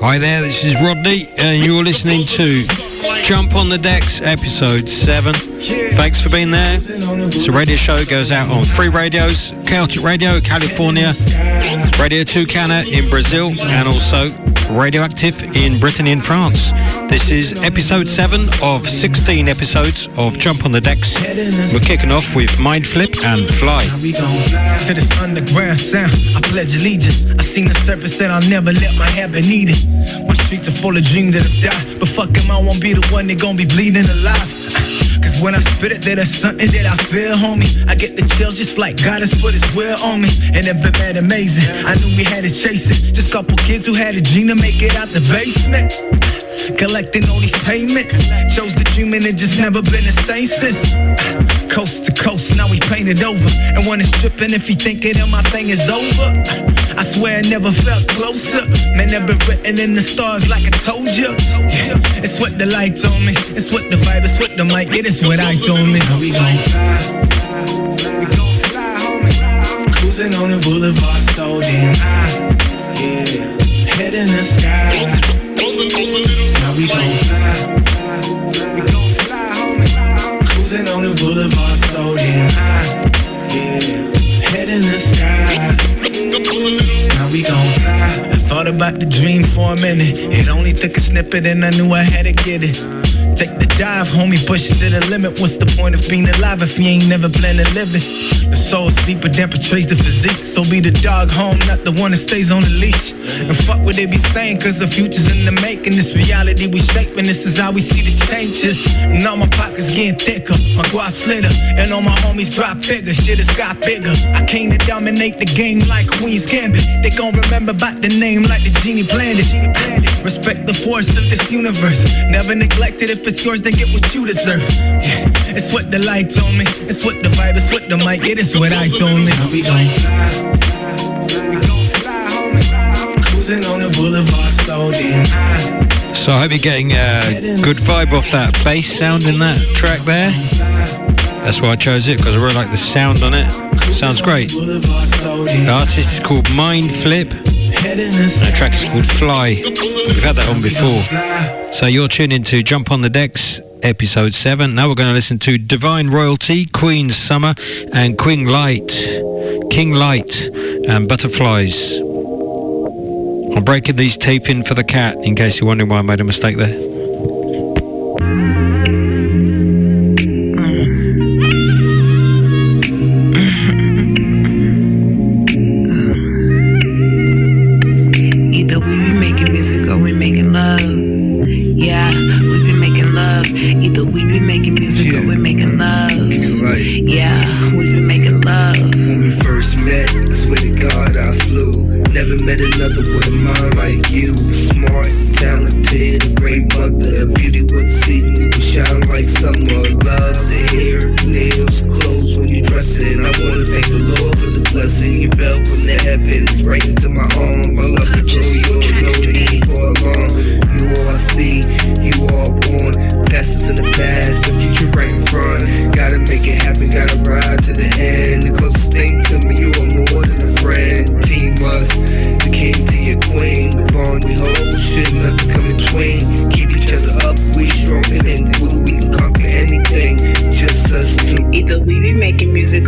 Hi there, this is Rodney, and you're listening to Jump on the Decks, episode 7. Thanks for being there. It's a radio show, goes out on free radios, Chaotic Radio, California, Radio Tucana in Brazil, and also Radioactive in Brittany and France. This is episode 7 of 16 episodes of Jump on the Decks. We're kicking off with Mind Flip and Fly. To this underground sound, I pledge allegiance. I seen the surface and I'll never let my habit need it. My streets are full of dreams that have died, but fuck him, I won't be the one that gon' be bleeding alive. When I spit it, there's something that I feel, homie. I get the chills just like God has put his will on me. And it been mad amazing. I knew we had to chase it. Just couple kids who had a dream to make it out the basement. Collecting all these payments. Chose the dream and it just never been the same since. Coast to coast, now we painted over. And when it's tripping, if he thinking that my thing is over. I swear I never felt closer. Man, never written in the stars like I told you. Yeah, it's what the lights on me. It's what the vibe, it's what the mic, it is what I told me. We. We gon' fly. Cruising on the boulevard, so damn high. Yeah, head in the sky. Now we gon'. Cruising on the boulevard, so damn high. Head in the sky. Now we gon' fly. Thought about the dream for a minute. It only took a snippet and I knew I had to get it. Take the dive, homie, push it to the limit. What's the point of being alive if you ain't never planned to live it? The soul's deeper than portrays the physique. So be the dog home, not the one that stays on the leash. And fuck what they be saying, cause the future's in the making. This reality we shaping, this is how we see the changes. And all my pockets getting thicker, my guap flitter. And all my homies drop bigger, shit has got bigger. I came to dominate the game like Queen's Gambit. They gon' remember about the name like the genie planned it. Respect the force of this universe. Never neglect it. If it's yours, then get what you deserve. Yeah, it's what the lights on me. It's what the vibe. It's what the mic. It is what I told me. We gon' fly. We gon' fly, homie. Cruising on the boulevard, so damn high. So I hope you're getting a good vibe off that bass sound in that track there. That's why I chose it, because I really like the sound on it. Sounds great. The artist is called Mind Flip. The track is called Fly. We've had that on before. So you're tuning to Jump on the Decks, episode 7. Now we're going to listen to Divine Royalty, Queen Summer, and Queen Light, King Light, and Butterflies. I'm breaking these tape in for the cat, in case you're wondering why I made a mistake there.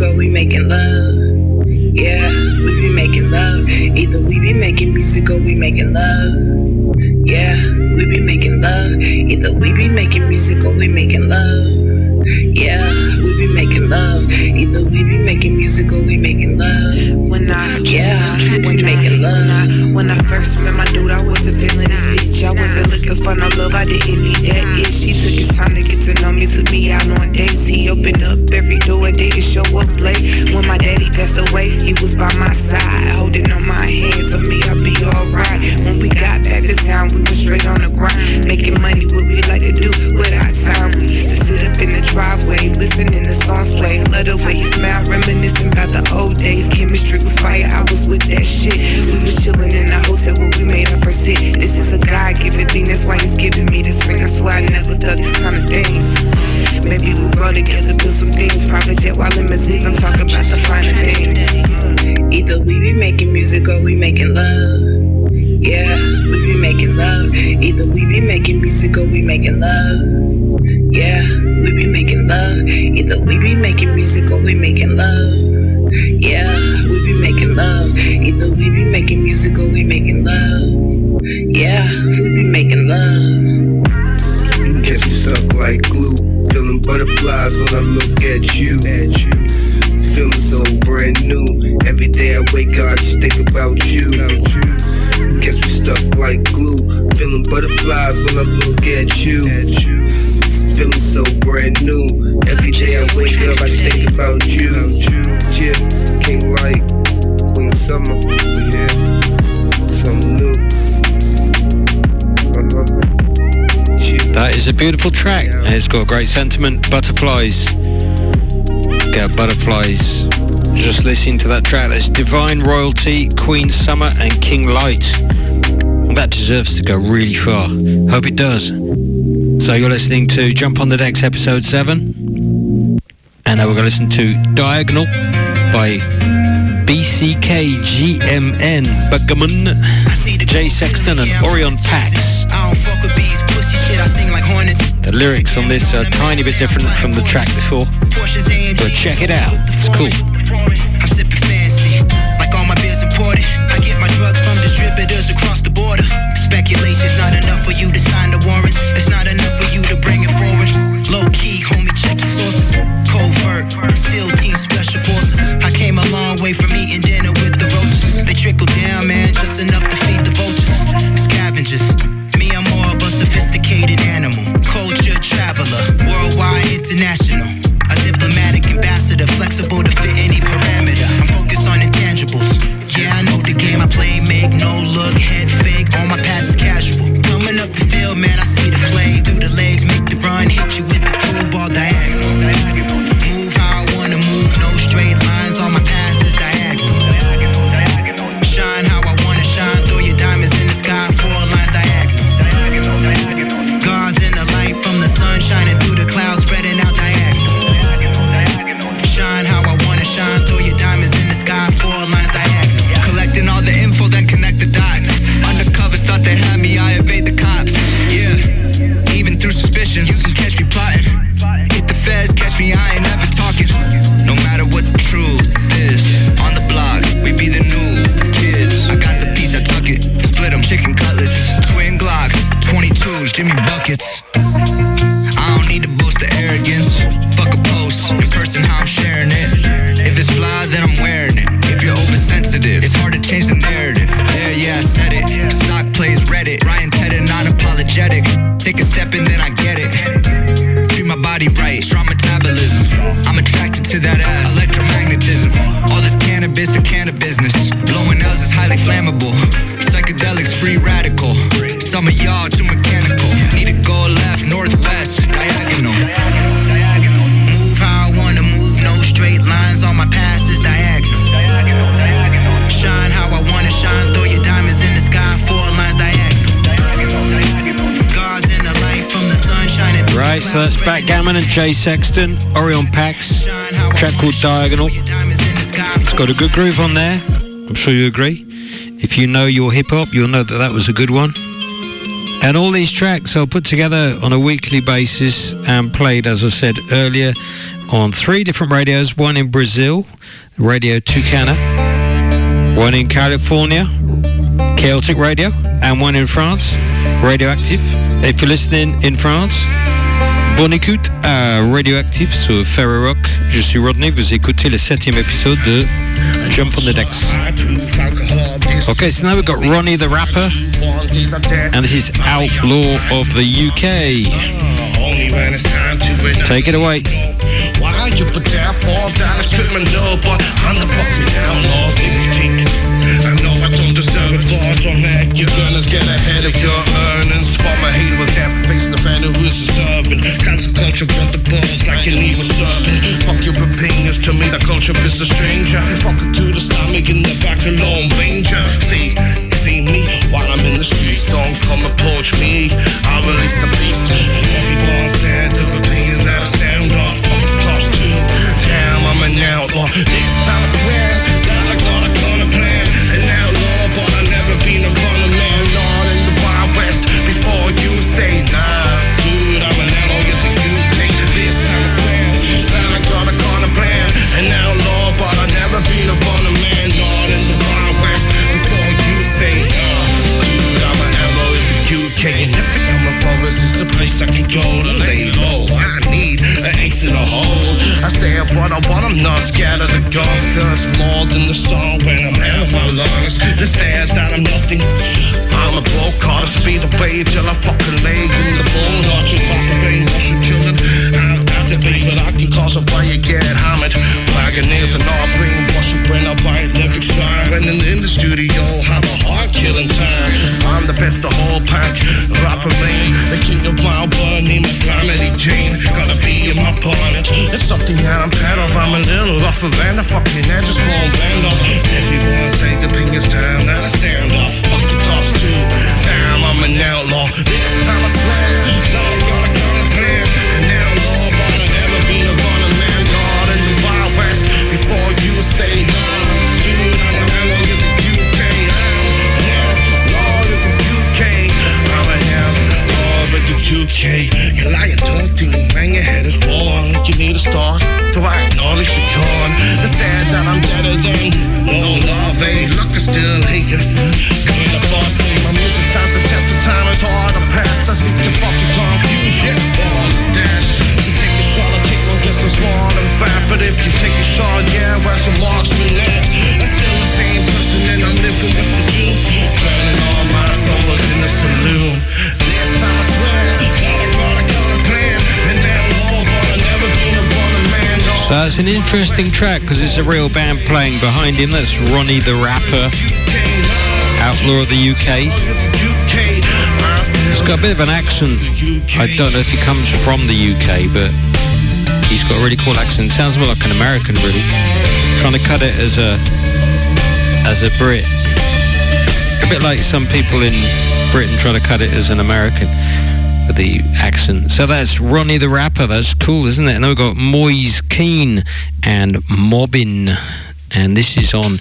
Music we making love. Yeah, we be making love. Either we be making music or we making love. Yeah, we be making love. Either we be making music or we making love. Yeah, we be making love. Either we be making music or we making love. When I, Yeah, when we I, making when I, when I first met my dude, I wasn't feeling this bitch. I wasn't looking for no love, I didn't need that itch. She took his time to get to know me, took me out on dates. He opened up every door and didn't show up late. When my daddy passed away, he was by my side, holding on my hand. For me, I'll be alright. When we got back to town, we were straight on the grind, making money, what we like to do with our time. We used to up in the driveway, listening to songs play. Love the way he smiled, reminiscing about the old days. Chemistry was fire, I was with that shit. We was chilling in the hotel where we made our first hit. This is a God given thing, that's why he's giving me this ring. I swear I never thought these kind of things. Maybe we'll grow together, build some things. Private jet while limousines, I'm talking about the finer things. Either we be making music or we making love. Yeah, we be making love. Either we be making music or we making love. Yeah, we be making love. Either we be making music or we making love. Yeah, we be making love. Either we be making music or we making love. Yeah, we be making love. Guess we suck like glue. Feeling butterflies when I look at you. At you. Feeling so brand new. Every day I wake up, I just think about you. About you. Guess we stuck like glue. Feeling butterflies when I look at you. At you. Feeling so brand new. Every day I wake up, I think about you. Yeah, King Light, Queen Summer, yeah, something new. Uh-huh. That is a beautiful track. and It's got great sentiment. Butterflies. Get butterflies. Just listening to that track. That's Divine Royalty, Queen Summer, and King Light. Well, that deserves to go really far. Hope it does. So you're listening to Jump on the Decks episode 7. And now we're going to listen to Diagonal by BCKGMN, Bugaman, Jay Sexton, and Orion Pax. I don't fuck with bees, pussy shit, I sing like hornets. The lyrics on this are a tiny bit different from the track before, but check it out. It's cool. Speculation's not enough for you to sign the warrants. It's not enough for you to bring it forward. Low key, homie, check your sources. Covert, SEAL team, special forces. I came a long way from eating dinner with the roaches. They trickle down, man, just enough to feed the vultures. Scavengers. Me, I'm more of a sophisticated animal. Culture traveler, worldwide, international. A diplomatic ambassador, flexible to fit any parameter. I'm focused on intangibles. Yeah, I know the game I play, make no look, head fake. All my past is casual. Coming up the field, man, I Jay Sexton, Orion Pax. Track called Diagonal. It's got a good groove on there. I'm sure you agree. If you know your hip hop, you'll know that that was a good one. And all these tracks are put together on a weekly basis and played, as I said earlier, on three different radios. One in Brazil, Radio Tucana. One in California, Chaotic Radio. And one in France, Radioactive. If you're listening in France, Bonne écoute à Radioactive sur Ferro Rock. Je suis Rodney, vous écoutez le septième épisode de Jump on the Decks. Okay, so now we've got Ronnie the Rapper, and this is Outlaw of the UK. Take it away. Why you put that fall down I'm the fucking outlaw, deserve but on that you're gonna get ahead of your earnings. From a hater with half face and fan who is deserving. Culture, got the balls like an evil serpent. Fuck your opinions, to me the culture is a stranger. Fuck it to the stomach in the back of Lone Ranger. See, see me while I'm in the streets. Don't come approach me. I release the beast. Everyone said the opinions that I sound off. Fuck the cops too. Damn, I'm an outlaw. This time I swear go to lay low. I need an ace in the hole. I say it, but I want, I'm not scared of the guns. Cause more than the song when I'm out of my lungs. The sad that I'm nothing. I'm a broke car to speed away till I fucking lay in the bone. Not your top of a why you get hammered. Wagoners and all brainwash it when I write lyrics rhyme. And in the studio, have a heart killing time. I'm the best of whole pack. Rapper lane, the king of my world, need my comedy Jane. Gotta be in my bonnet. It's something that I'm proud of. I'm a little rougher than a fucking edge, just won't bend off. Everyone say the ping is down, that I stand off. Fuck the cost too. Damn, I'm an outlaw. This time I swear, an interesting track because it's a real band playing behind him. That's Ronnie the Rapper, outlaw of the UK. He's got a bit of an accent. I don't know if he comes from the UK, but he's got a really cool accent. Sounds more like an American, really. Trying to cut it as a as a Brit. A bit like some people in Britain try to cut it as an American with the accent. So that's Ronnie the Rapper. That's cool, isn't it? And then we've got Moise Keen and Mobbin. And this is on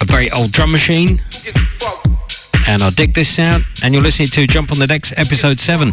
a very old drum machine. And I dig this sound. And you're listening to Jump on the Decks, episode 7.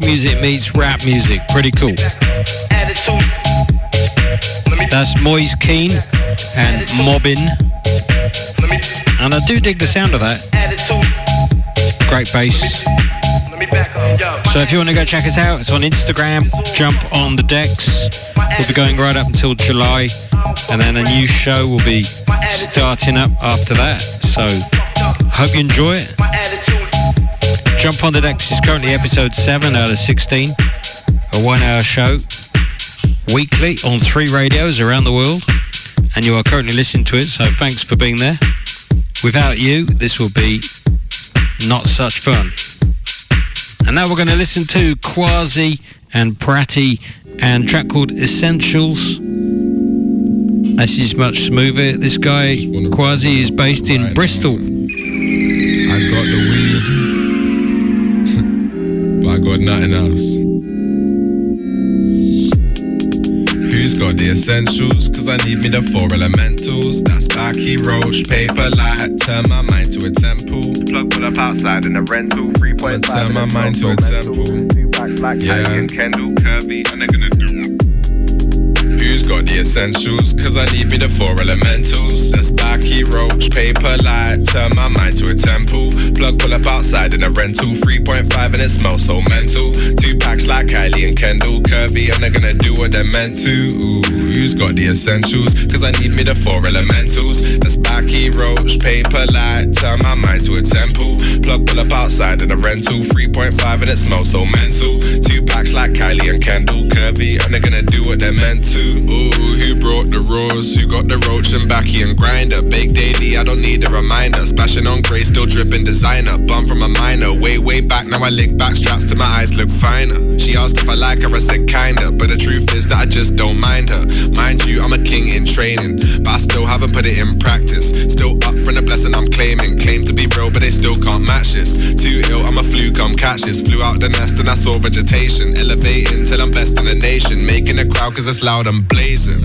Music meets rap music. Pretty cool. That's Moise Keen and Mobbin. And I do dig the sound of that. Great bass. So if you want to go check us out, it's on Instagram. Jump on the decks. We'll be going right up until July, and then a new show will be starting up after that. So hope you enjoy it. Jump on the decks is currently episode seven out of 16, a one-hour show weekly on three radios around the world, and you are currently listening to it. So thanks for being there. Without you, this will be not such fun. And now we're going to listen to Quasi and Pratty and track called Essentials. This is much smoother. This guy, Quasi, is based in Bristol. Weed, but I got nothing else. Who's got the essentials? Cause I need me the four elementals. That's Backy, Roach, Paper, Light. Turn my mind to a temple. Plug pull up outside in a rental. 3.5. Turn my mind to a temple. Yeah. and Kendall, Kirby, and they're gonna do Who's got the essentials? Cause I need me the four elementals. That's Backy, Roach, Paper, Light. Turn my mind to a temple. Plug pull up outside in a rental. 3.5 and it smells so mental. Two packs like Kylie and Kendall, Kirby, and they're gonna do what they're meant to. Ooh, who's got the essentials? Cause I need me the four elementals. That's Backy, Roach, Paper, Light. Turn my mind to a temple. Plug pull up outside in a rental. 3.5 and it smells so mental. Two like Kylie and Kendall, Curvy, and they're gonna do what they're meant to. Ooh, who brought the raws? Who got the roach and backy and grinder? Big daily, I don't need a reminder. Splashing on grey, still dripping designer. Bum from a minor, way, way back. Now I lick back straps to my eyes look finer. She asked if I like her, I said kinda. But the truth is that I just don't mind her. Mind you, I'm a king in training, but I still haven't put it in practice. Still up from the blessing I'm claiming. Claim to be real, but they still can't match this. Too ill, I'm a fluke, I'm catch this. Flew out the nest and I saw vegetation. Elevating till I'm best in the nation. Making a crowd cause it's loud and blazing.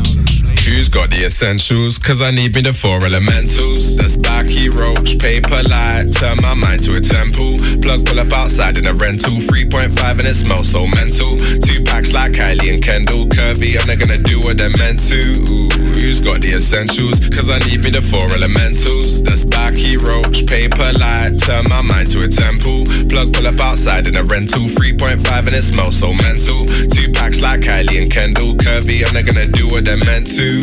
Who's got the essentials? Cause I need me the four elementals. That's Backy, Roach, Paper, Light. Turn my mind to a temple. Plug pull up outside in a rental. 3.5 and it smells so mental. Two packs like Kylie and Kendall, Curvy, and they're gonna do what they're meant to. Ooh, who's got the essentials? Cause I need me the four elementals. That's Backy, Roach, Paper, Light. Turn my mind to a temple. Plug pull up outside in a rental. 3.5 and it smells so mental. Two packs like Kylie and Kendall, Curvy, and they're gonna do what they're meant to.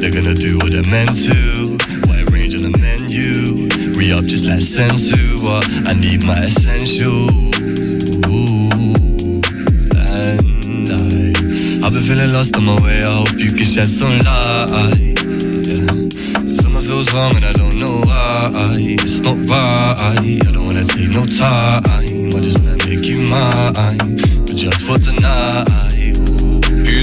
They're gonna do what they're meant to. Wide range on the menu. Re up just like sensu. I need my essential. And I, I've been feeling lost on my way. I hope you can shed some light. Yeah. Summer feels wrong and I don't know why. It's not right. I don't wanna take no time. I just wanna make you mine. But just for tonight.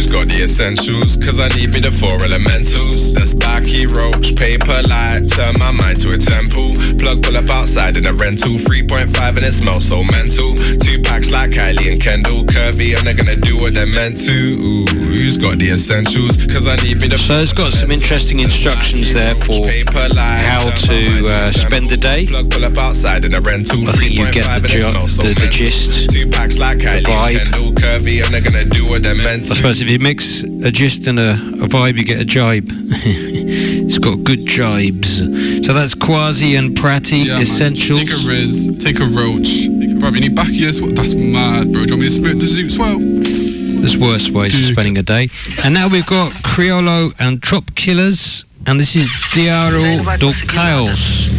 Got the essentials? Cause I need me the four elementals. That's Backy, Roach, Paper, Light. Turn my mind to a temple. Plug pull up outside in a rental. 3.5 and it smells so mental. Two packs like Kylie and Kendall, Curvy, and they're gonna do what they're meant to. Ooh, who's got the essentials? Cause I need me the So it's got some interesting instructions there for how to uh, spend the day. Plug pull up outside in a rental. I think you get the, jo- the, the gist, Two packs like Kylie vibe. and Kendall, Curvy, and they're gonna do what they're meant to. I suppose if you mix a gist and a, a vibe, you get a jibe. it's got good jibes. So that's Quasi and Pratty Yeah, man. Essentials. Take a Riz, take a Roach. Bro, you need? What- That's mad, bro. Do you want me to smoke the Zoots well? There's worse ways of spending a day. And now we've got Criollo and Trop Killers. And this is Diaro do Caos.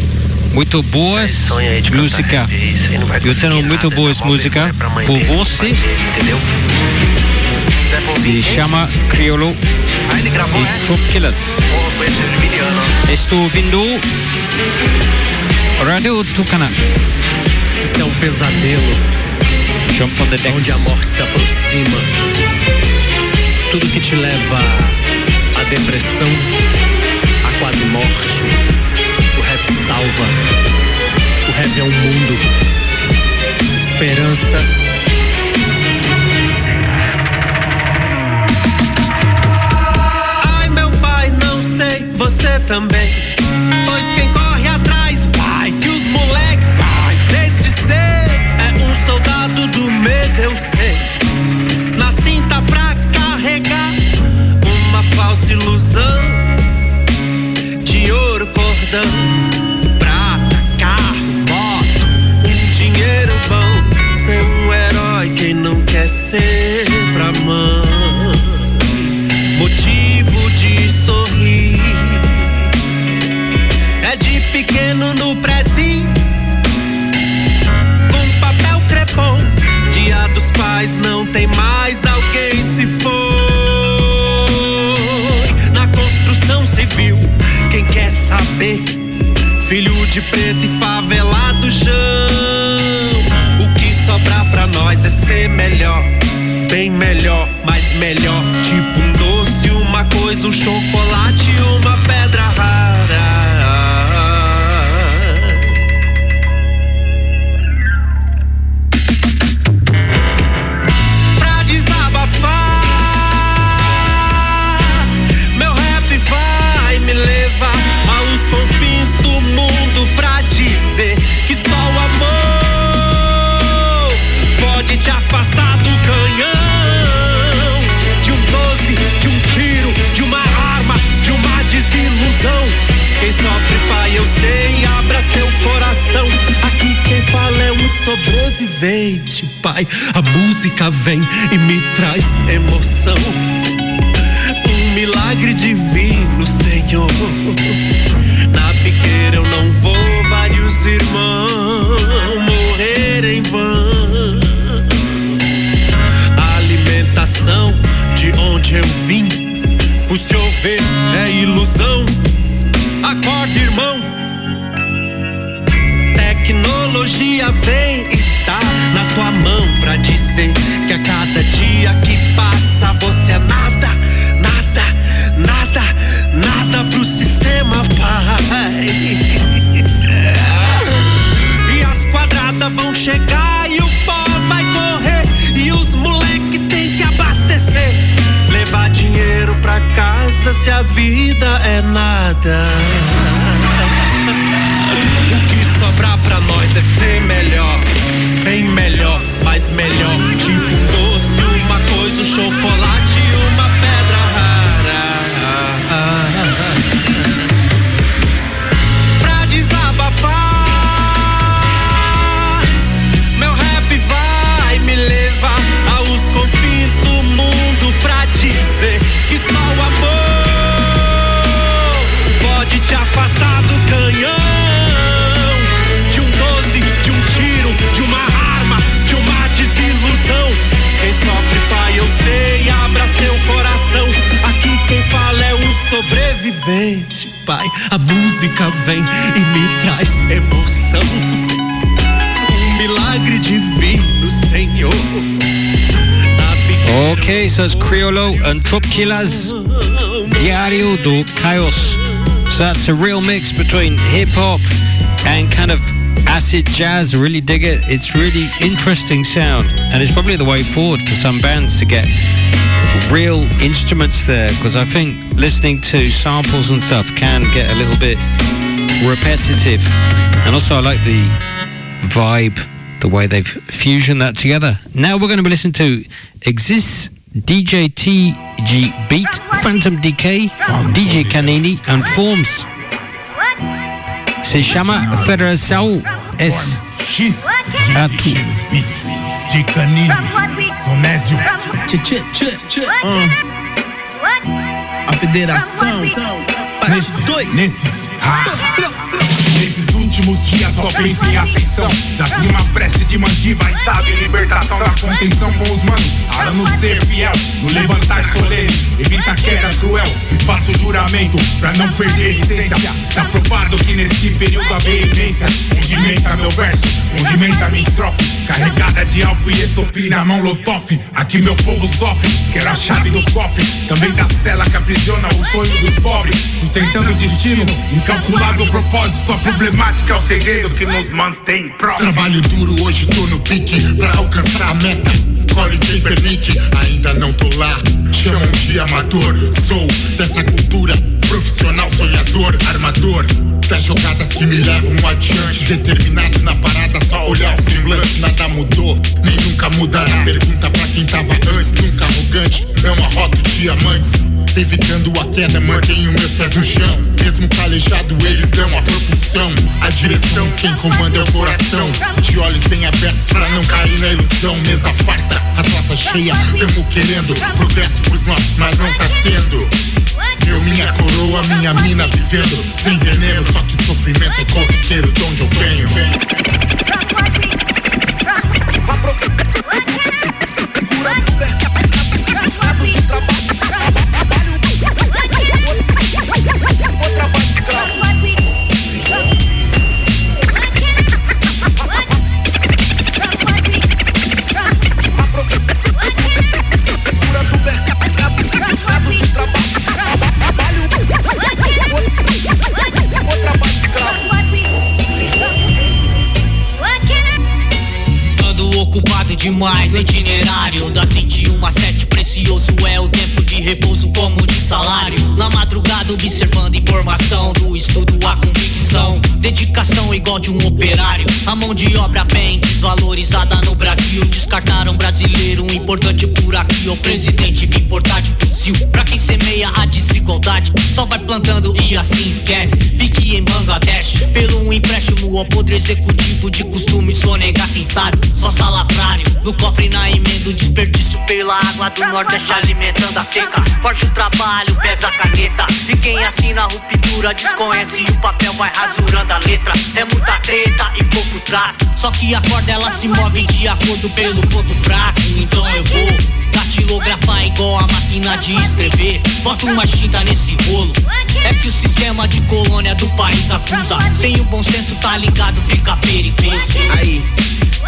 Muito boas música. Eu tenho muito boas música por você. Se chama Criollo e Trop Killers. Estou ouvindo Radio Tucana. Isso é um pesadelo Jump on the decks. onde a morte se aproxima. Tudo que te leva à depressão, à quase morte. O rap salva. O rap é um mundo. Esperança. você também. Pois quem corre atrás vai, que os moleque vai. Desde ser é um soldado do medo, eu sei. Na cinta pra carregar uma falsa ilusão de ouro cordão. Prata, carro, moto, um dinheiro bom. Ser um herói, quem não quer ser pra mão. Música vem mitad. Vem e me traz emoção. Um milagre divino, Senhor. Okay, so it's Criollo and Trop Diario do Chaos. So that's a real mix between hip hop and kind of acid jazz. Really dig it. It's really interesting sound, and it's probably the way forward for some bands to get real instruments there. Because I think listening to samples and stuff can get a little bit repetitive, and also I like the vibe, the way they've fusioned that together. Now we're going to be listening to Exist DJ TG Beat, Phantom DK, DJ Canini and Forms. Se chama Federação S. X Atu. Beats de Canini Sonésio Tchê, tchê, tchê, tchê. A uh. federação Nesses dois Nesses ah. Nesses últimos dias só penso em ascensão. Da cima prece de mandiba Estado em libertação da contenção com os manos. Para nos ser fiel No levantar solene. Evita queda cruel E faço juramento Pra não perder a essência. Está provado que nesse período a veemência Condimenta meu verso Condimenta minha estrofe. Carregada de álcool e estopim na mão lotofe Aqui meu povo sofre Quero a chave do cofre. Também da cela que aprisiona o sonho dos pobres. Sustentando o destino Incalculável propósito A problemática é o segredo que nos mantém próximos Trabalho duro, hoje tô no pique pra alcançar a meta. Colhe quem permite, ainda não tô lá. Chamam de amador, sou dessa cultura. Profissional, sonhador, armador. Das jogadas que me levam adiante. Determinado na parada, só olhar o semblante. Nada mudou, nem nunca mudará. Pergunta pra quem tava antes, nunca arrogante. É uma rota diamantes. Evitando a queda, mantenho meus pés no chão. Mesmo calejado, eles dão a propulsão. A direção, quem comanda é o coração. De olhos bem abertos pra não cair na ilusão. Mesa farta, as latas cheias, tamo querendo. Progresso pros nossos, mas não tá tendo. Eu, minha coroa, minha mina vivendo. Sem veneno, só que sofrimento é corriqueiro de onde eu venho. ocupar demais no itinerário. Das 21 a 7 precioso é o tempo de repouso como de salário. Na madrugada observando informação do estudo a convicção. Dedicação igual de um operário. A mão de obra bem desvalorizada no Brasil. Descartaram brasileiro, um importante por aqui. O presidente vim importar de fuzil. Pra quem semeia a desigualdade. Só vai plantando e assim esquece. Pique em Bangladesh. Pelo um empréstimo ao poder executivo De costume sonegar quem sabe. Só salafrário No cofre na emenda o desperdício pela água do Nordeste Alimentando a seca. Forte o trabalho, pesa a caneta. E quem assina a ruptura desconhece o papel vai rasurando a letra. É muita treta e pouco trato. Só que a corda ela se move de acordo pelo ponto fraco. Então eu vou Datilografar igual a máquina de escrever. Bota uma tinta nesse rolo. É que o sistema de colônia do país acusa. Sem o bom senso tá ligado, fica perigoso. Aí,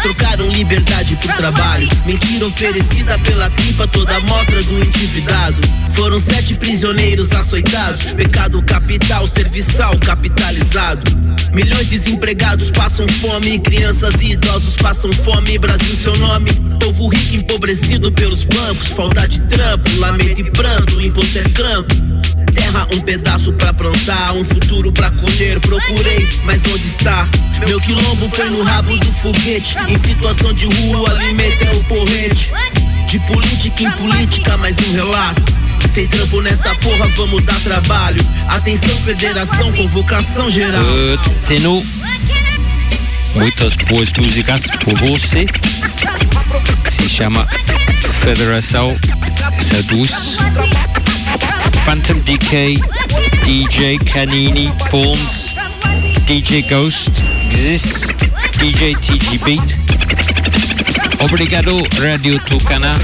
trocaram liberdade por trabalho. Mentira oferecida pela tripa Toda mostra do endividado. Foram sete prisioneiros açoitados. Pecado capital, serviçal capitalizado. Milhões desempregados passam fome Crianças e idosos passam fome. Brasil seu nome Povo rico empobrecido pelos bancos Falta de trampo, lamento e pranto Imposto é Terra um pedaço pra plantar, um futuro pra colher. Procurei, mas onde está? Meu quilombo foi no rabo do foguete. Em situação de rua, alimento é o porrete. De política em política, mais um relato. Sem trampo nessa porra, vamos dar trabalho. Atenção, federação, convocação geral. Uh, muitas boas músicas por você. Se chama Federação Seduz. Phantom DK, DJ Canini, Forms, DJ Ghost, Exist, DJ TG Beat. Obrigado, Radio Tucana.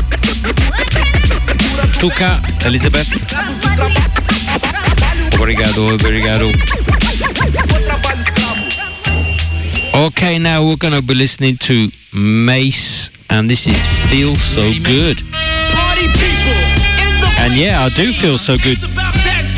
Tuca, Elizabeth. Obrigado, obrigado. Okay, now we're going to be listening to Mace, and this is Feel So Good. And yeah, I do feel so good.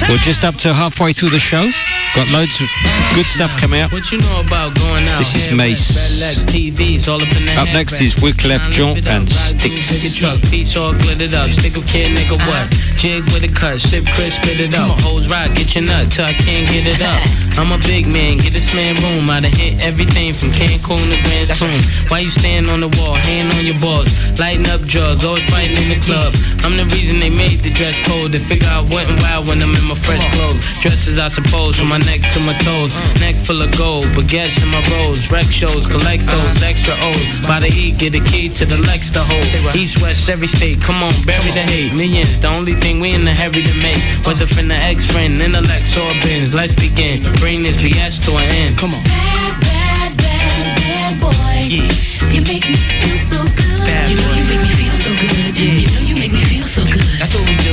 We're just up to halfway through the show. Got loads of good stuff coming up. What you know about going out? This is Mace. with red legs, TVs, all up in the Up head next is Wyclef Time to Jump live it up. and Sticks. Truck, piece all glittered up. Stick a kid, nigga, what? Jig with a cut, sip crisp, spit it up. Hoes rock, get your nut till I can't get it up. I'm a big man, get this man room. I done hit everything from Cancun to Grand Spoon. Why you stand on the wall, hand on your balls, lighting up drugs, always fighting in the club. I'm the reason they made the dress code. They figure out what and why when I'm in my fresh clothes. Dresses, I suppose, from my neck to my toes. Neck full of gold, baguettes in my rolls. Rec shows, collect those extra O's. By the E, get a key to the Lex to hold. East, west, every state, come on, bury the hate. Millions, the only thing we in the hurry to make. Whether from the ex friend, intellect, or bins. Let's begin. Bring this BS to an end. Come on. Bad, bad, bad boy. You make me feel so good. you know you make me feel so good. Yeah. You know you make me feel so good. That's what we do.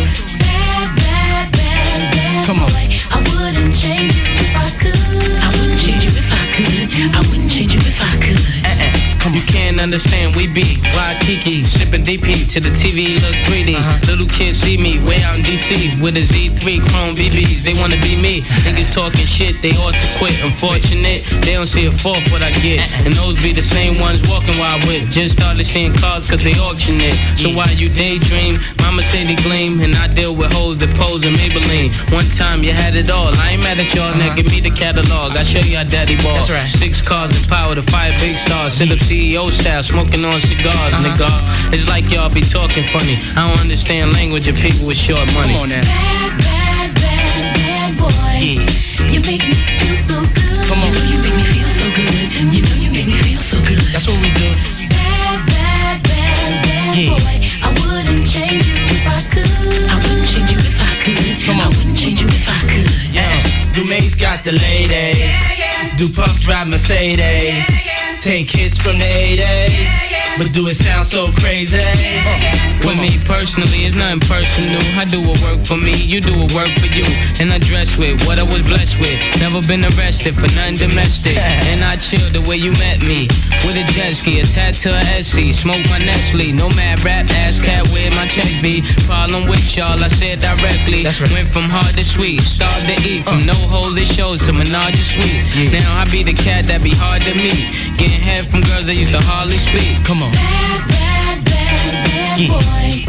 Understand, we be Waikiki, sipping DP to the TV, look greedy. Uh-huh. Little kids see me way out in DC with a Z3 Chrome BBs. They wanna be me. Niggas talking shit, they ought to quit. Unfortunate, they don't see a fourth what I get. Uh-uh. And those be the same ones walking while I with. Just started seeing cars cause they auction it. So while you daydream, mama say they gleam. And I deal with hoes that pose in Maybelline. One time you had it all. I ain't mad at y'all, uh-huh. now give me the catalog. I show you how daddy ball. That's right. Six cars and power to five big stars. Sit up CEO style, smoking on cigars, uh-huh. nigga. It's like y'all be talking funny. I don't understand language of people with short money. Come on now. Bad, bad, bad, bad boy. Yeah. You make me feel so good. Come on. You know you make me feel so good. You know you make me feel so good. That's what we do. Bad, bad, bad, bad Yeah. boy. I wouldn't change you if I could. I wouldn't change you if I could. Come on. I wouldn't change you if I could. Yeah. Do Mase got the ladies. Yeah, yeah. Do Puff drive Mercedes. Take hits from the 80s. But do it sound so crazy? With me personally, it's nothing personal. I do what work for me, you do what work for you. And I dress with what I was blessed with. Never been arrested for nothing domestic. And I chill the way you met me. With a jet ski, a SC. Smoke my Nestle. No mad rap, ass cat where my check be. Problem with y'all, I said directly. that's Went from hard to sweet, starved to eat. From uh. no holy shows to menage a suites. Now I be the cat that be hard to meet. Getting head from girls that used to hardly speak. Come on. Bad, bad, bad, bad Yeah. boy.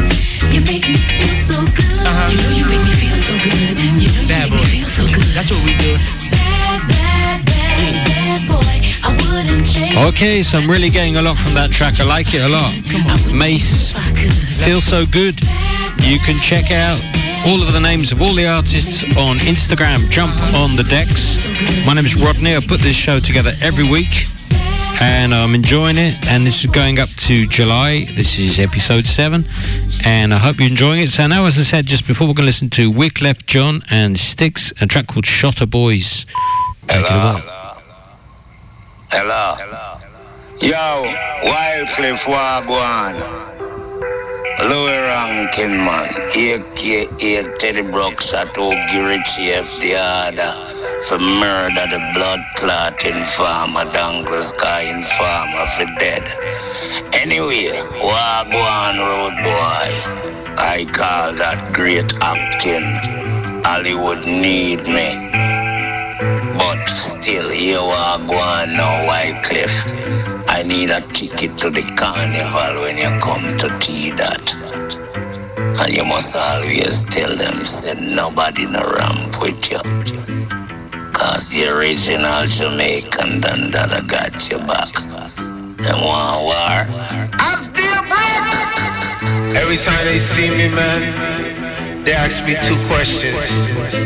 You make me feel so good. Uh-huh. You know you make me feel so good. You know you Bad make boy. me feel so good. That's what we do. Bad, bad, bad, bad boy. I wouldn't change. Okay, so I'm really getting a lot from that track. I like it a lot. Come on. Mace, Feel So Good. You can check out all of the names of all the artists on Instagram. Jump on the decks. My name is Rodney. I put this show together every week and I'm enjoying it. And this is going up to July. This is episode seven, and I hope you're enjoying it. So now, as I said just before, we're going to listen to Wyclef John and Sticks, a track called Shotter Boys. Take it away. Hello. Hello. Yo, Wyclef Wagwan. Louis Rankin, man. AKA Teddy Brooks at Ogirichi F. the order for murder the blood clotting farmer, Douglas Guy in farmer for dead. Anyway, Wagwan Road Boy. I call that great acting. Hollywood need me. But still, here we go on now, Wyclef. I need a ticket to the carnival when you come to tea that. And you must always tell them, say nobody a ramp with you. Cause the original Jamaican Dandada got your back. Them want war. I still break. Every time they see me, man, they ask me two questions.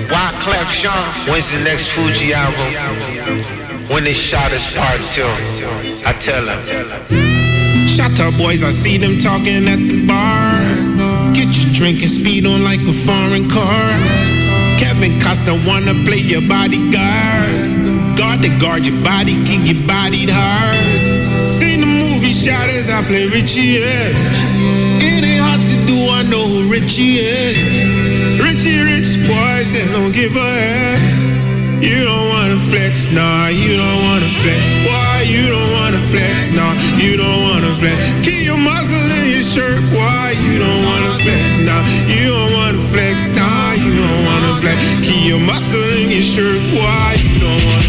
Wyclef? When's the next Fugee album? When they shot us part two? I tell them. Shut up, boys. I see them talking at the bar. Get your drinking speed on like a foreign car. Kevin Costa wanna play your bodyguard. Guard the guard your body, keep your bodied hard. Seen the movie Shottas, I play Richie S. It ain't hard to do, I know who Richie is. Richie rich boys, they don't give a F. You don't wanna flex, nah, you don't wanna flex. Why you don't wanna flex, nah, you don't wanna flex. Keep your muscle in your shirt, why you don't wanna flex, nah, you don't wanna flex, nah, you don't wanna flex. Keep your muscle in your shirt, why you don't wanna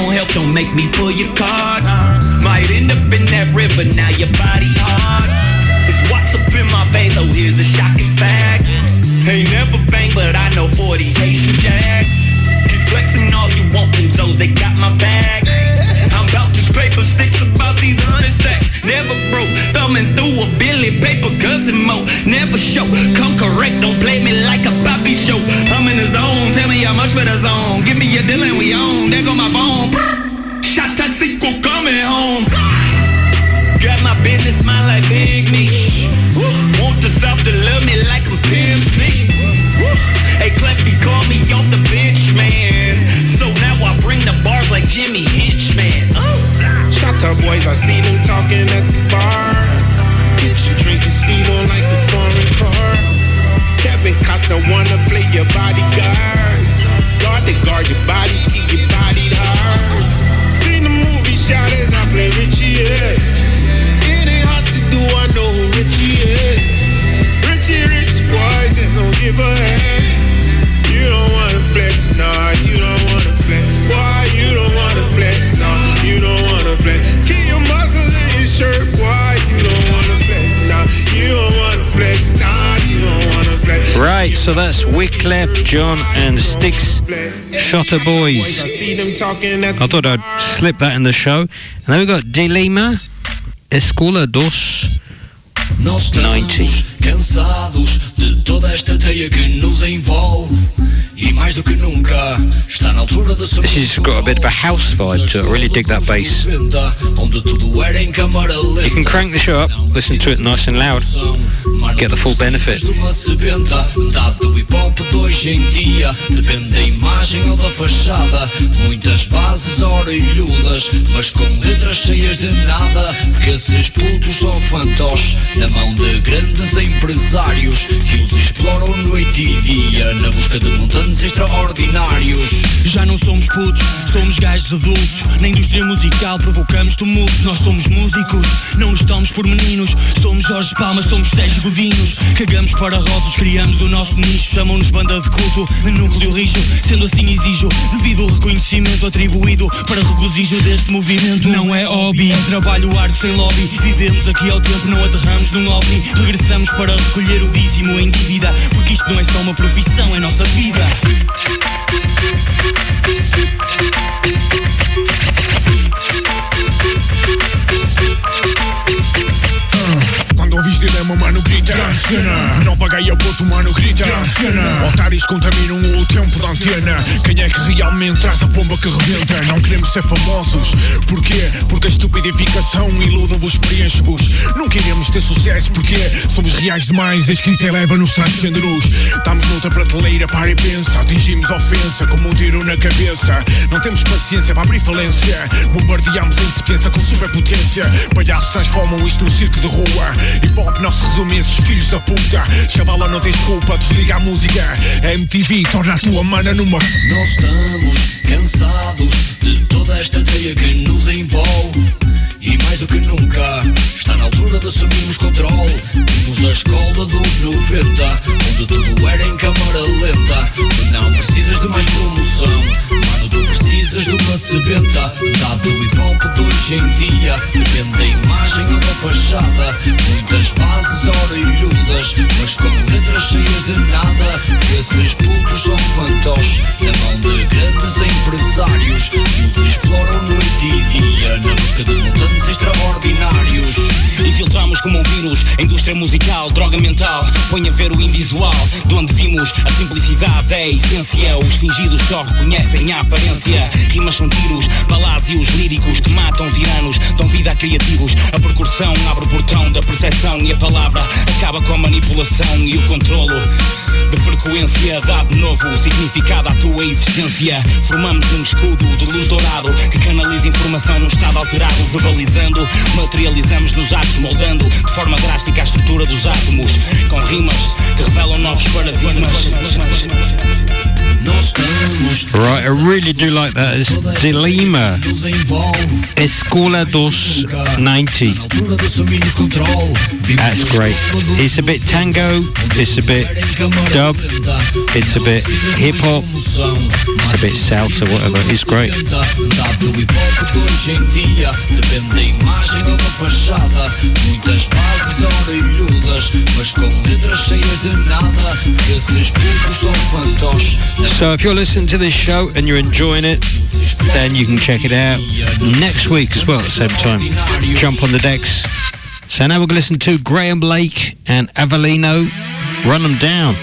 don't help, don't make me pull your card. Might end up in that river, now your body hard. It's what's up in my veins, oh, here's a shocking fact. Ain't never bang, but I know 40 Haitian Jack. Keep flexing all you want, them Zoes, they got my bag. I'm about this paper six about these hundred thumbing through a Billy paper cousin mo. Never show, come correct, don't play me like a poppy show. I'm in the zone, tell me how much for the zone. Give me your deal and we own. There go my phone. Shot that sequel coming home. Got my business mind like Big Meech. Want the South to love me like I'm Pimp C. Hey, Clefty, call me off the bench, man. So now I bring the bars like Jimmy Henchman. Shut up, boys. I see them talking at the bar. Drinking like a foreign car. Kevin Costa wanna play your bodyguard. Guard the guard your body, keep your body hard. Seen the movie Shottas, I play Richie S. It ain't hard to do, I know who Richie is. Richie rich boys that don't give a heck. You don't wanna flex, nah, you don't wanna flex. Why so that's Wyclef, John, and Sticks, Shotter Boys. I see them talking at I thought I'd slip that in the show. And then we've got Dilema Escola dos Nós 90. cansados de toda esta teia que nos envolve E mais do que nunca está na altura da This has got a bit of a house vibe to it. I really dig that bass. You can crank the show up, listen to it nice and loud, get the full benefit. Muitas bases orelhudas, mas com letras cheias de nada. Porque esses putos são fantoches na mão de grandes empresários que os exploram noite e dia na busca de montantes extraordinários. Já não somos putos, somos gajos adultos. Na indústria musical provocamos tumultos. Nós somos músicos, não nos tomamos por meninos. Somos Jorge Palmas, somos Sérgio Godinhos. Cagamos para rótulos, criamos o nosso nicho. Chamam-nos banda de culto, núcleo rijo. Sendo assim exijo, devido ao reconhecimento atribuído para regozijo deste movimento. Não é hobby, é trabalho árduo sem lobby. Vivemos aqui ao tempo, não aterramos num ovni. Regressamos para recolher o dízimo em dívida. Porque isto não é só uma profissão, é nossa vida. Quando dilema, mano, grita. Nova Gaia, Porto, mano, grita. Otários contaminam o tempo da antena. Quem é que realmente traz a bomba que rebenta? Não queremos ser famosos. Porquê? Porque a estupidificação ilude-vos, preenche-vos. Não ter sucesso porque somos reais demais. A escrita eleva-nos transcende-nos Estamos noutra prateleira, para e pensa. Atingimos a ofensa como um tiro na cabeça. Não temos paciência para abrir falência. Bombardeamos a impotência com superpotência. Palhaços transformam isto num circo de rua. Hip hop não se resume esses filhos da puta. Chavala não tens culpa, desliga a música. MTV torna a tua mana numa. Nós estamos cansados de toda esta teia que nos envolve. E mais do que nunca, está na altura de assumirmos controle. Vimos da escola dos 90, onde tudo era em câmara lenta. Não precisas de mais promoção, mano, tu precisas de uma sebenta. Dado o hip de hoje em dia, depende da imagem ou da fachada. Muitas bases orelhudas, mas com letras cheias de nada. Esses putos são fantoches, na mão de grandes empresários que os exploram noite e dia na busca de mutantes extraordinários. Infiltramos como um vírus a indústria musical, droga mental. Põe a ver o invisual, de onde vimos a simplicidade é a essência. Os fingidos só reconhecem a aparência. Rimas são tiros, palácios líricos que matam tiranos, dão vida a criativos. A percussão abre o portão da percepção e a palavra acaba com a manipulação e o controlo. De frequência dá de novo significado à tua existência. Formamos um escudo de luz dourado que canaliza informação num estado alterado, verbalizando, materializamos nos atos, moldando de forma drástica a estrutura dos átomos, com rimas que revelam novos paradigmas. Nós Right, I really do like that. It's Dilema. nos envolve. Escola dos 90. Altura de assumirmos controle. That's great. It's a bit tango, it's a bit dub, it's a bit hip hop, it's a bit salsa, whatever. It's great. Muitas bases orelhudas, mas com letras cheias de nada. Esses putos são fantoches. So if you're listening to this show and you're enjoying it, then you can check it out next week as well at the same time. Jump on the decks. So now we're going to listen to Graham Blake and Avelino. Run them down.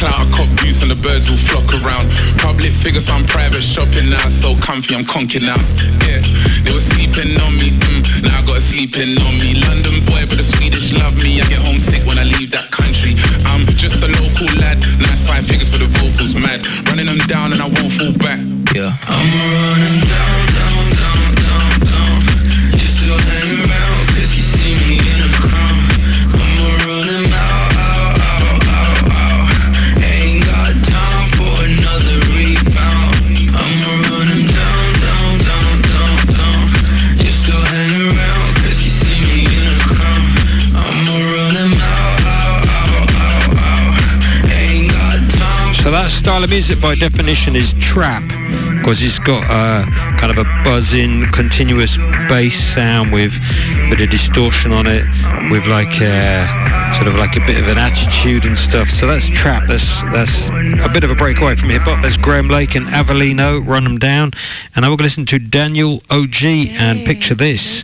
Clout, I cop goose and the birds will flock around. Public figures, I'm private shopping now. So comfy, I'm conking now. Yeah, they were sleeping on me, mm, now I got a sleeping on me. London boy, but the Swedish love me. I get homesick when I leave that country. I'm just a local lad, nice five figures for the vocals, mad. Running them down and I won't fall back. Yeah, I'm running down, style of music by definition is trap because it's got a kind of a buzzing, continuous bass sound with a bit of distortion on it, with like a, sort of like a bit of an attitude and stuff. So that's trap. That's that's a bit of a breakaway from hip hop. There's Graham Lake and Avelino run them Down, and going to listen to Daniel OG and picture this.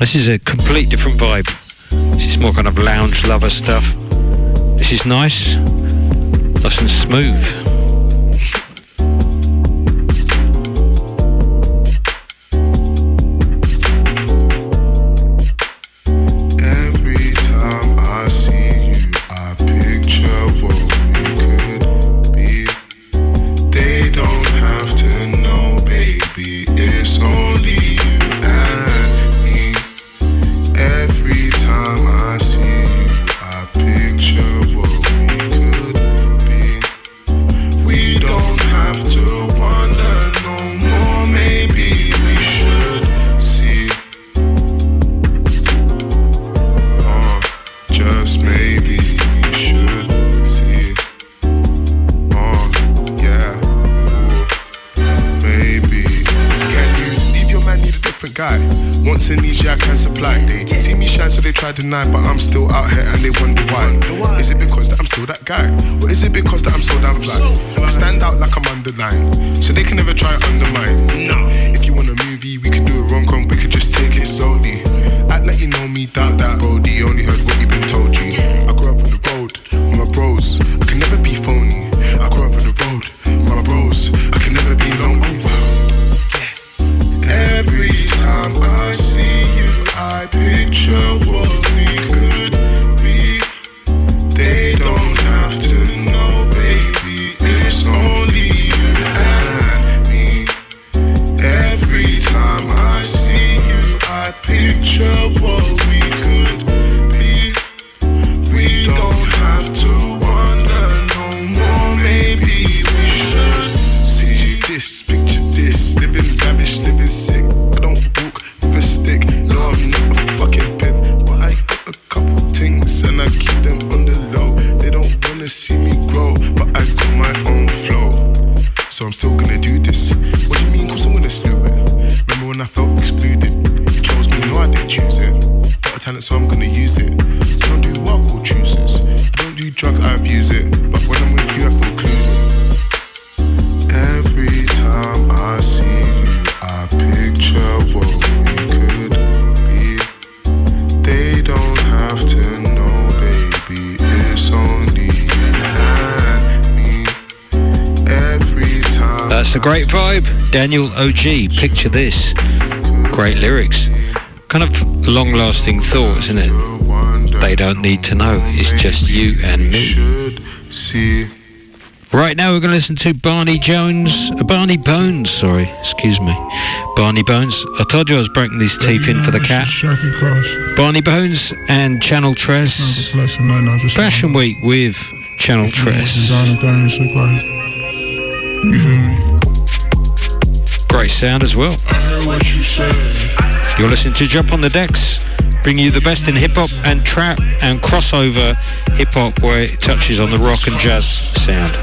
This is a complete different vibe. This is more kind of lounge lover stuff. This is nice, nice and smooth. Try deny, but I'm still out here and they wonder why. Is it because that I'm still that guy? Or is it because that I'm so damn fly? I stand out like I'm underlined, so they can never try to undermine. No. If you want a movie, we could do a rom-com, we could just take it slowly. Act like you know me, doubt that, Brody. Only heard what you've been told you. I A great vibe. Daniel OG, picture this. Great lyrics. Kind of long lasting thoughts, isn't it? They don't need to know. It's just you and me. Right now we're going to listen to Barney Jones, uh, Barney Bones, sorry, excuse me. Barney Bones. I told you I was breaking these teeth in for the cat. Barney Bones and Channel Tress. Fashion Week with Channel Tress. Great sound as well. You're listening to Jump on the Decks, bringing you the best in hip hop and trap and crossover hip hop where it touches on the rock and jazz sound.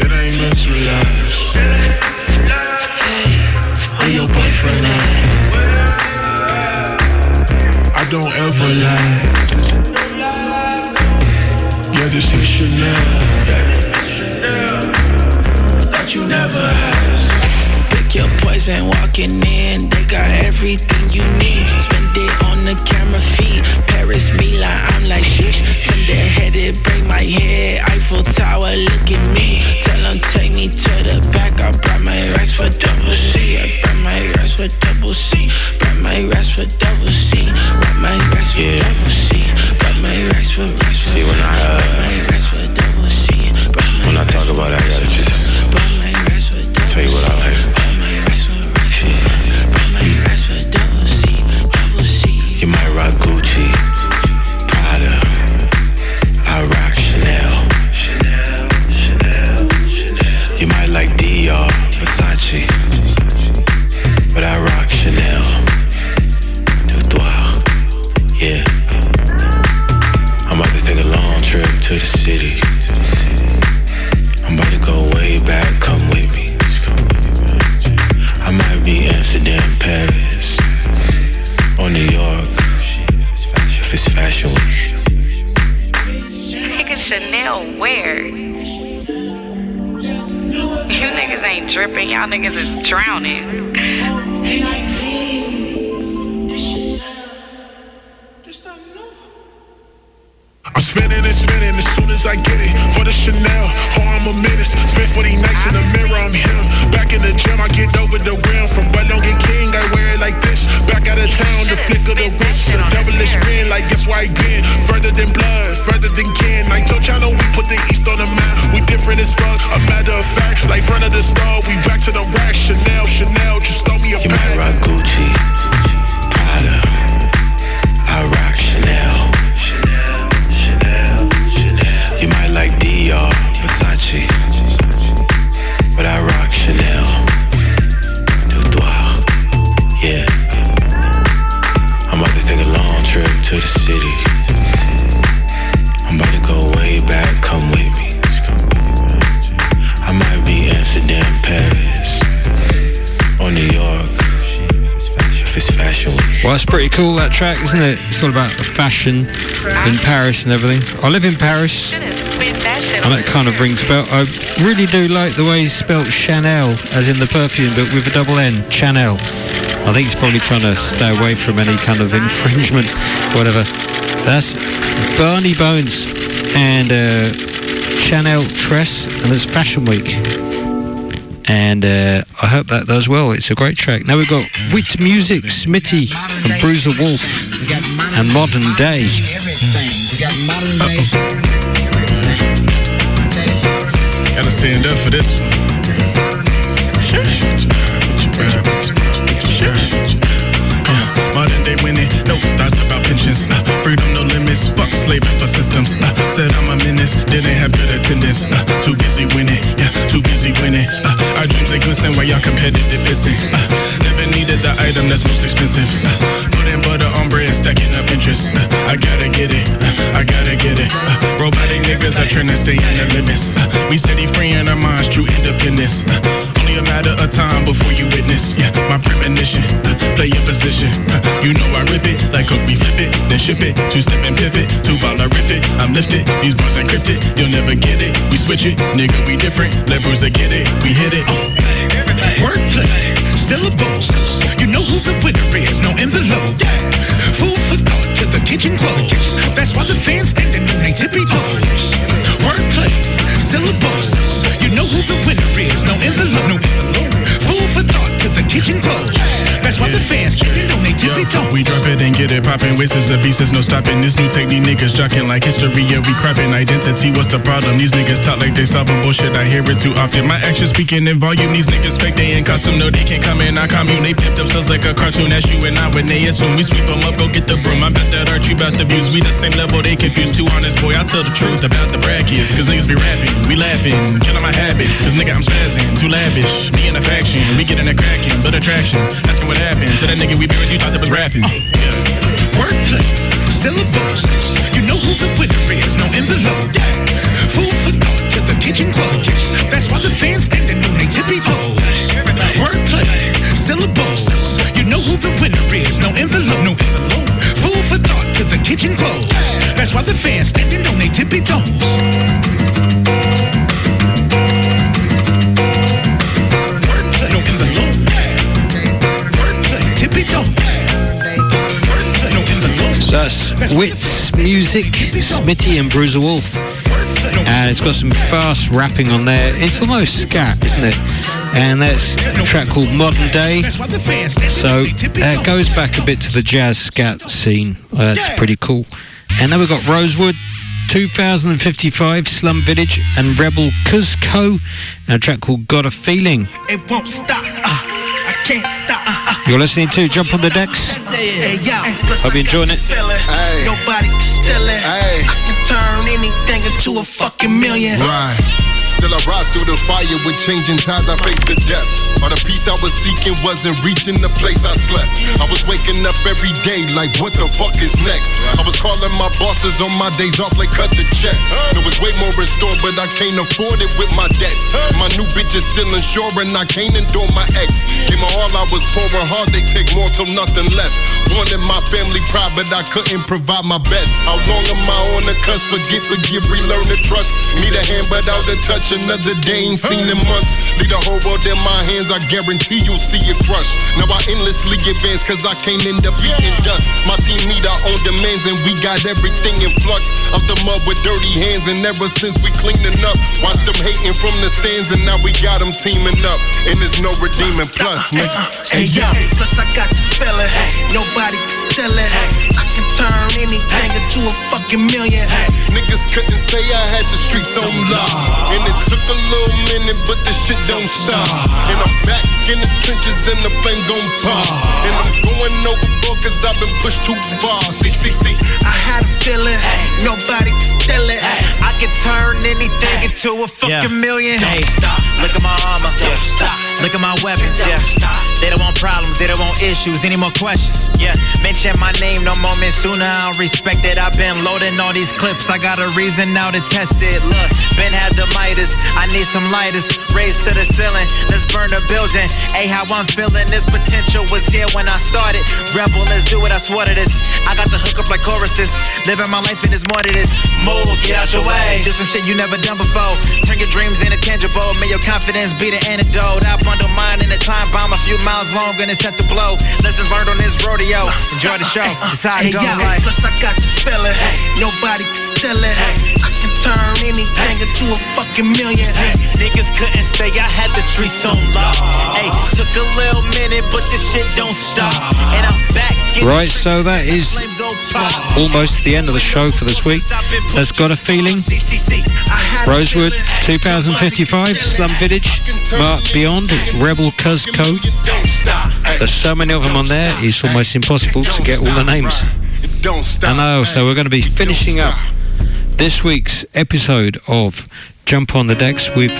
It ain't meant to last. Where your boyfriend at? I don't ever last. Yeah, this is Chanel. That you never asked. Pick your poison Bitches ain't walking in, they got everything you need. Spend it on the camera feed. Paris, Milan, I'm like sheesh. Tender headed, break my head. Eiffel Tower, look at me. Tell them take me to the back. I brought my racks for double C. I brought my racks for double C. Brought my racks for double C. Brought my racks for double C. Brought my racks for racks for See when I uh, when I talk about it, I gotta just tell you what I like. Might track, isn't it? It's all about the fashion in Paris and everything. I live in Paris, and that kind of rings a bell. I really do like the way he's spelt Chanel, as in the perfume, but with a double N, Chanel. I think he's probably trying to stay away from any kind of infringement, whatever. That's Barney Bones and uh, Chanel Tress, and it's Fashion Week. And uh, I hope that does well. It's a great track. Now we've got Wit Music, Smitty, and Bruiser Wolf, and Modern Day. Gotta stand up for this one. Modern day winning, no thoughts about pensions. Uh, freedom, no limits. Fuck slaving for systems. Uh, said I'm a menace, didn't have good attendance. Uh, too busy winning, yeah, too busy winning. Uh, our dreams they glisten while y'all competitive busy. Uh, never needed the item that's most expensive. Uh, putting butter on bread, stacking up interest. Uh, I gotta get it, uh, I gotta get it. Uh, robotic niggas are trying to stay in the limits. Uh, we steady freeing our minds, true independence. Uh, matter of time before you witness. Yeah, my premonition. Uh, play your position. Uh, you know I rip it like Coke, we flip it, then ship it. Two step and pivot, two ball I riff it. I'm lifted, these bars encrypted. You'll never get it. We switch it, nigga, we different. Let Bruiser get it, we hit it. Wordplay, syllables. You know who the winner is, no envelope. Food for thought to the kitchen close. That's why the fans standing on their tippy toes. Wordplay, syllables. You know who the winner is, no envelope. No envelope. For thought to the kitchen close. That's why the fans standing on their tippy toes. We drop it and get it poppin'. Wastes of beasts, no stopping. This new technique, niggas jocking like history. Yeah, we crapping identity. What's the problem? These niggas talk like they solving bullshit. I hear it too often. My actions speaking in volume. These niggas fake, they in costume. No, they can't come in. I commune. They pimp themselves like a cartoon. That's you and I when they assume. We sweep them up, go get the broom. I'm about that art, you about the views. We the same level, they confused. Too honest, boy. I tell the truth about the brackets. Cause niggas be rapping. We laughing. Killing my habits. Cause nigga, I'm spazzing. Too lavish. Me in a faction. We getting that cracking. But attraction. Asking what happened to that nigga we buried. You thought that was rapping. Wordplay, syllables. You know who the winner is, no envelope. Food for thought to the kitchen close. That's why the fans standing on their tippy toes. Wordplay, syllables. You know who the winner is, no envelope. No envelope. Food for thought to the kitchen close. That's why the fans standing on their tippy toes. that's Wits, Music, Smitty and Bruiser Wolf. And it's got some fast rapping on there. It's almost scat, isn't it? And that's a track called Modern Day. So uh, that goes back a bit to the jazz scat scene. Uh, that's pretty cool. And then we've got Rosewood, 2055, Slum Village, and Rebel Cuzco, and a track called Got a Feeling. It won't stop. Uh, I can't stop. Uh, You're listening to Jump on the Decks. Hey, yo. Hope you're enjoying it. Hey. Nobody can steal it. Hey. I can turn anything into a fucking million. Right. Still I rise through the fire with changing times I face the depths. All the peace I was seeking wasn't reaching the place I slept. I was waking up every day like what the fuck is next? I was calling my bosses on my days off like cut the check. There was way more in store, but I can't afford it with my debts. My new bitch is still insuring, I can't endure my ex. Gave my all, I was pouring hard, they take more till nothing left. Wanted my family proud, but I couldn't provide my best. How long am I on the cusp? Forget, forgive, relearn to trust. Need a hand, but out of touch. Another day ain't seen in months. Leave the whole world in my hands. I guarantee you'll see it crush. Now I endlessly advance, cause I can't end up eating dust. My team meet our own demands, and we got everything in flux. Up the mud with dirty hands, and ever since we cleaning up, watch them hating from the stands, and now we got them teaming up. And there's no redeeming plus, nigga. Hey, yo. Plus I got the feeling. Nobody can steal it. I can turn anything into a fucking million. Niggas couldn't say I had the streets on lock. And it took a little minute, but the shit don't stop. And I'm back in the trenches and the flame gon' pop. And I'm going overboard cause I've been pushed too far. See, see, see. I had a feeling. Nobody can steal it. I can turn anything into a fucking million. Hey, stop. Look at my armor. Yeah, stop. Look at my weapons. Yeah, stop. They don't want problems. They don't want issues. Any more questions? Yeah. Mention my name no moment sooner. I don't respect it. I've been loading all these clips. I got a reason now to test it. Look, Ben had the Midas. I need some lighters. Raise to the ceiling. Let's burn the building. Hey, how I'm feeling. This potential was here when I started. Rebel, let's do it. I swear to this. I got the hook up like choruses. Living my life and there's more to this. Move, get out your way. Do some shit you never done before. Turn your dreams into tangible. May your confidence be the antidote. I bundle mine in a time bomb a few miles long and it's set to blow. Lessons learned on this rodeo. Enjoy the show. It's how it goes like. Plus I got the feeling. Nobody can steal it. I can turn anything into a fucking million. Niggas couldn't say I had the streets on lock. Hey, took a little minute, but this shit don't stop. And I'm back. Right, so that is almost the end of the show for this week. That's got a feeling. Rosewood 2055, Slum Village, Mark Beyond, Rebel Cuzco. There's so many of them on there, it's almost impossible to get all the names. I know, so we're going to be finishing up this week's episode of Jump on the Decks with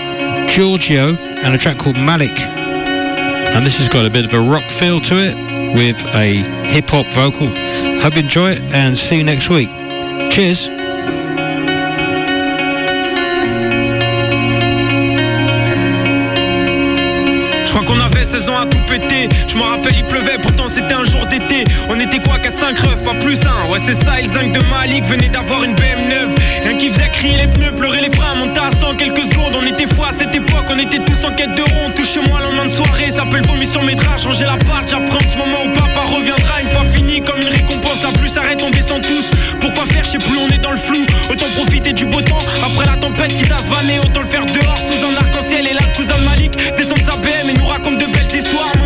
Giorgio and a track called Malik. And this has got a bit of a rock feel to it with a hip hop vocal. Hope you enjoy it and see you next week. Cheers. Je crois qu'on avait 16 ans à tout péter Je me rappelle il pleuvait pourtant c'était un jour d'été On était quoi 4-5 refs pas plus un Ouais c'est ça ils zinc de Malik venait d'avoir une BM9 Rien qui faisait crier les pneus pleurer les freins Monter à 100 quelques secondes. On était fou à cette époque On était tous en quête de rond Tout chez moi le lendemain de soirée Ça peut le vomi sur mes draps. Changer la part J'apprends ce moment où papa reviendra. Une fois fini comme une récompense La plus arrête on descend tous. Pourquoi faire? Je sais plus on est dans le flou. Autant profiter du beau temps. Après la tempête qui t'a vanné Autant le faire dehors. Sous un arc-en-ciel Et là cousin Malik descend de sa BM et nous raconte de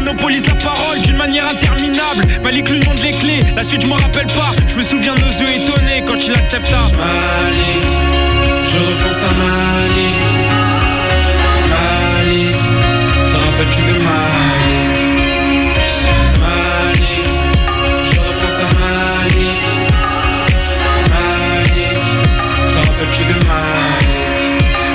Monopolise la parole d'une manière interminable. Malik lui demande les clés. La suite je m'en rappelle pas. Je me souviens de nos yeux étonnés quand il accepta. Malik Je repense à Malik. Malik Te rappelles-tu de Malik? Malik Je repense à Malik. Malik Te rappelles-tu de Malik?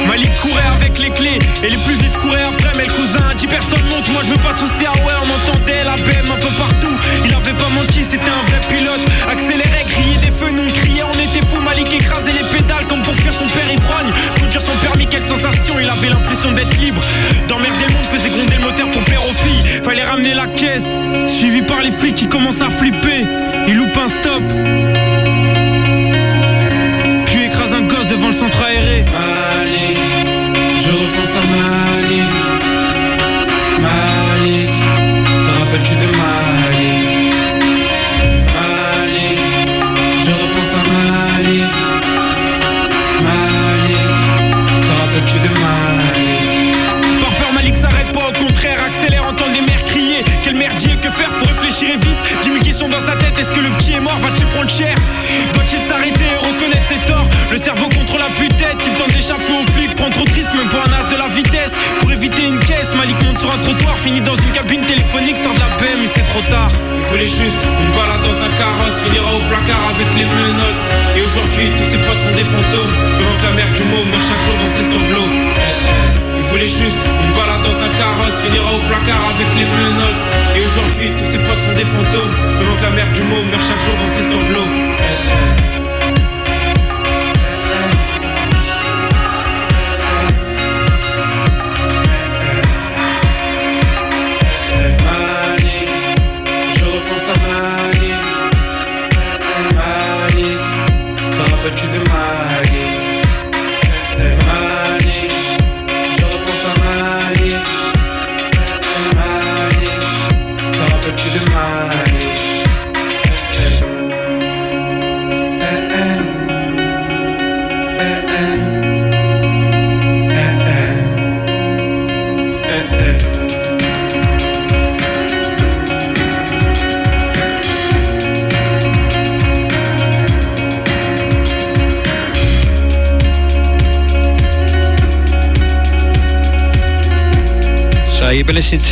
Malik courait avec les clés Et les plus vifs couraient Mais le cousin a dit personne monte Moi je veux pas de soucis Ah ouais on entendait la BM un peu partout. Il avait pas menti c'était un vrai pilote. Accélérait criait des feux Nous on criait on était fous. Malik écrasait les pédales Comme pour fuir son père ivrogne Conduire son permis quelle sensation Il avait l'impression d'être libre. D'emmerder le monde faisait gronder le moteur pour plaire aux filles. Fallait ramener la caisse Suivi par les flics qui commencent à flipper. Il loupe un stop. Puis écrase un gosse devant le centre aéré. Malik,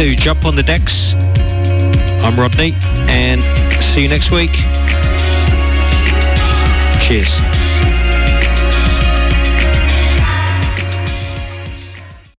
to Jump on the Decks. I'm Rodney and see you next week. Cheers.